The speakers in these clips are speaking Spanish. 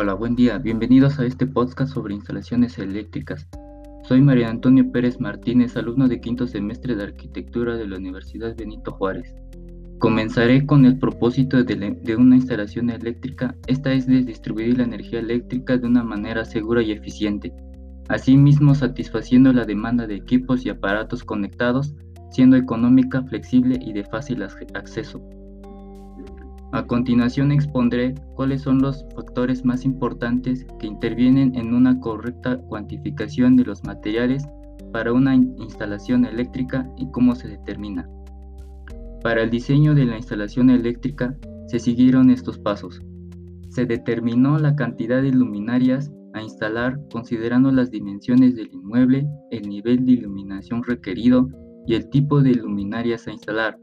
Hola, buen día. Bienvenidos a este podcast sobre instalaciones eléctricas. Soy María Antonio Pérez Martínez, alumno de quinto semestre de Arquitectura de la Universidad Benito Juárez. Comenzaré con el propósito de, una instalación eléctrica, esta es distribuir la energía eléctrica de una manera segura y eficiente, asimismo satisfaciendo la demanda de equipos y aparatos conectados, siendo económica, flexible y de fácil acceso. A continuación expondré cuáles son los factores más importantes que intervienen en una correcta cuantificación de los materiales para una instalación eléctrica y cómo se determina. Para el diseño de la instalación eléctrica se siguieron estos pasos. Se determinó la cantidad de luminarias a instalar considerando las dimensiones del inmueble, el nivel de iluminación requerido y el tipo de luminarias a instalar,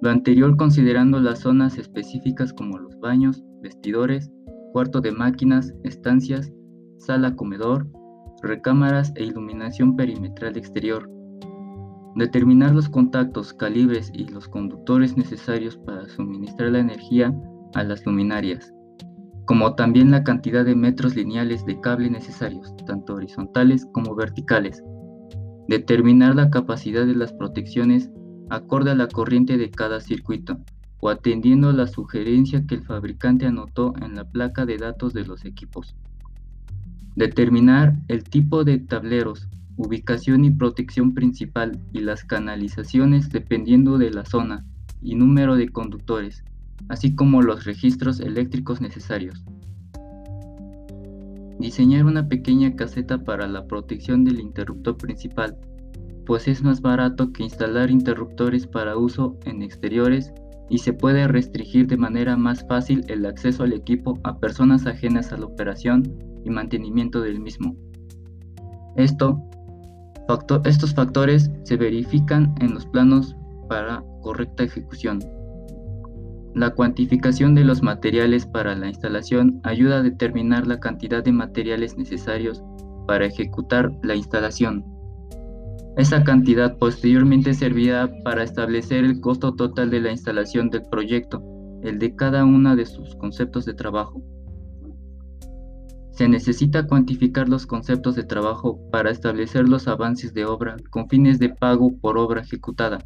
lo anterior considerando las zonas específicas como los baños, vestidores, cuarto de máquinas, estancias, sala comedor, recámaras e iluminación perimetral exterior. Determinar los contactos, calibres y los conductores necesarios para suministrar la energía a las luminarias, como también la cantidad de metros lineales de cable necesarios, tanto horizontales como verticales. Determinar la capacidad de las protecciones acorde a la corriente de cada circuito o atendiendo la sugerencia que el fabricante anotó en la placa de datos de los equipos. Determinar el tipo de tableros, ubicación y protección principal y las canalizaciones dependiendo de la zona y número de conductores, así como los registros eléctricos necesarios. Diseñar una pequeña caseta para la protección del interruptor principal pues es más barato que instalar interruptores para uso en exteriores y se puede restringir de manera más fácil el acceso al equipo a personas ajenas a la operación y mantenimiento del mismo. Esto, estos factores se verifican en los planos para correcta ejecución. La cuantificación de los materiales para la instalación ayuda a determinar la cantidad de materiales necesarios para ejecutar la instalación. Esa cantidad posteriormente servirá para establecer el costo total de la instalación del proyecto, el de cada uno de sus conceptos de trabajo. Se necesita cuantificar los conceptos de trabajo para establecer los avances de obra con fines de pago por obra ejecutada.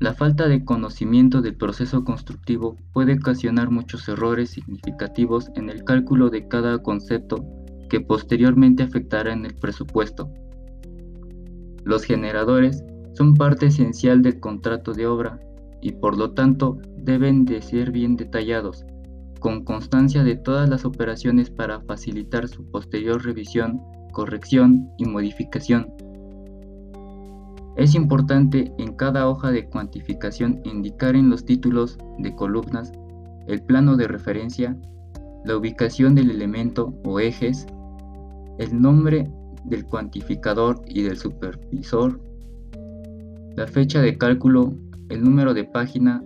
La falta de conocimiento del proceso constructivo puede ocasionar muchos errores significativos en el cálculo de cada concepto que posteriormente afectará en el presupuesto. Los generadores son parte esencial del contrato de obra y por lo tanto deben de ser bien detallados, con constancia de todas las operaciones para facilitar su posterior revisión, corrección y modificación. Es importante en cada hoja de cuantificación indicar en los títulos de columnas el plano de referencia, la ubicación del elemento o ejes, el nombre del cuantificador y del supervisor, la fecha de cálculo, el número de página,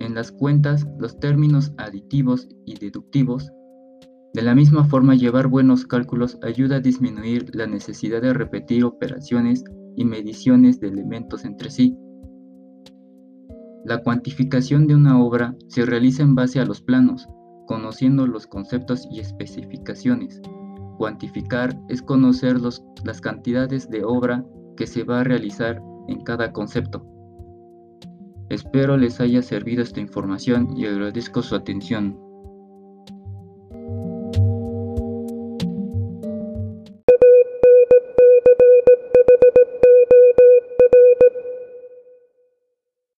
en las cuentas los términos aditivos y deductivos. De la misma forma, llevar buenos cálculos ayuda a disminuir la necesidad de repetir operaciones y mediciones de elementos entre sí. La cuantificación de una obra se realiza en base a los planos, conociendo los conceptos y especificaciones. Cuantificar es conocer las cantidades de obra que se va a realizar en cada concepto. Espero les haya servido esta información y agradezco su atención.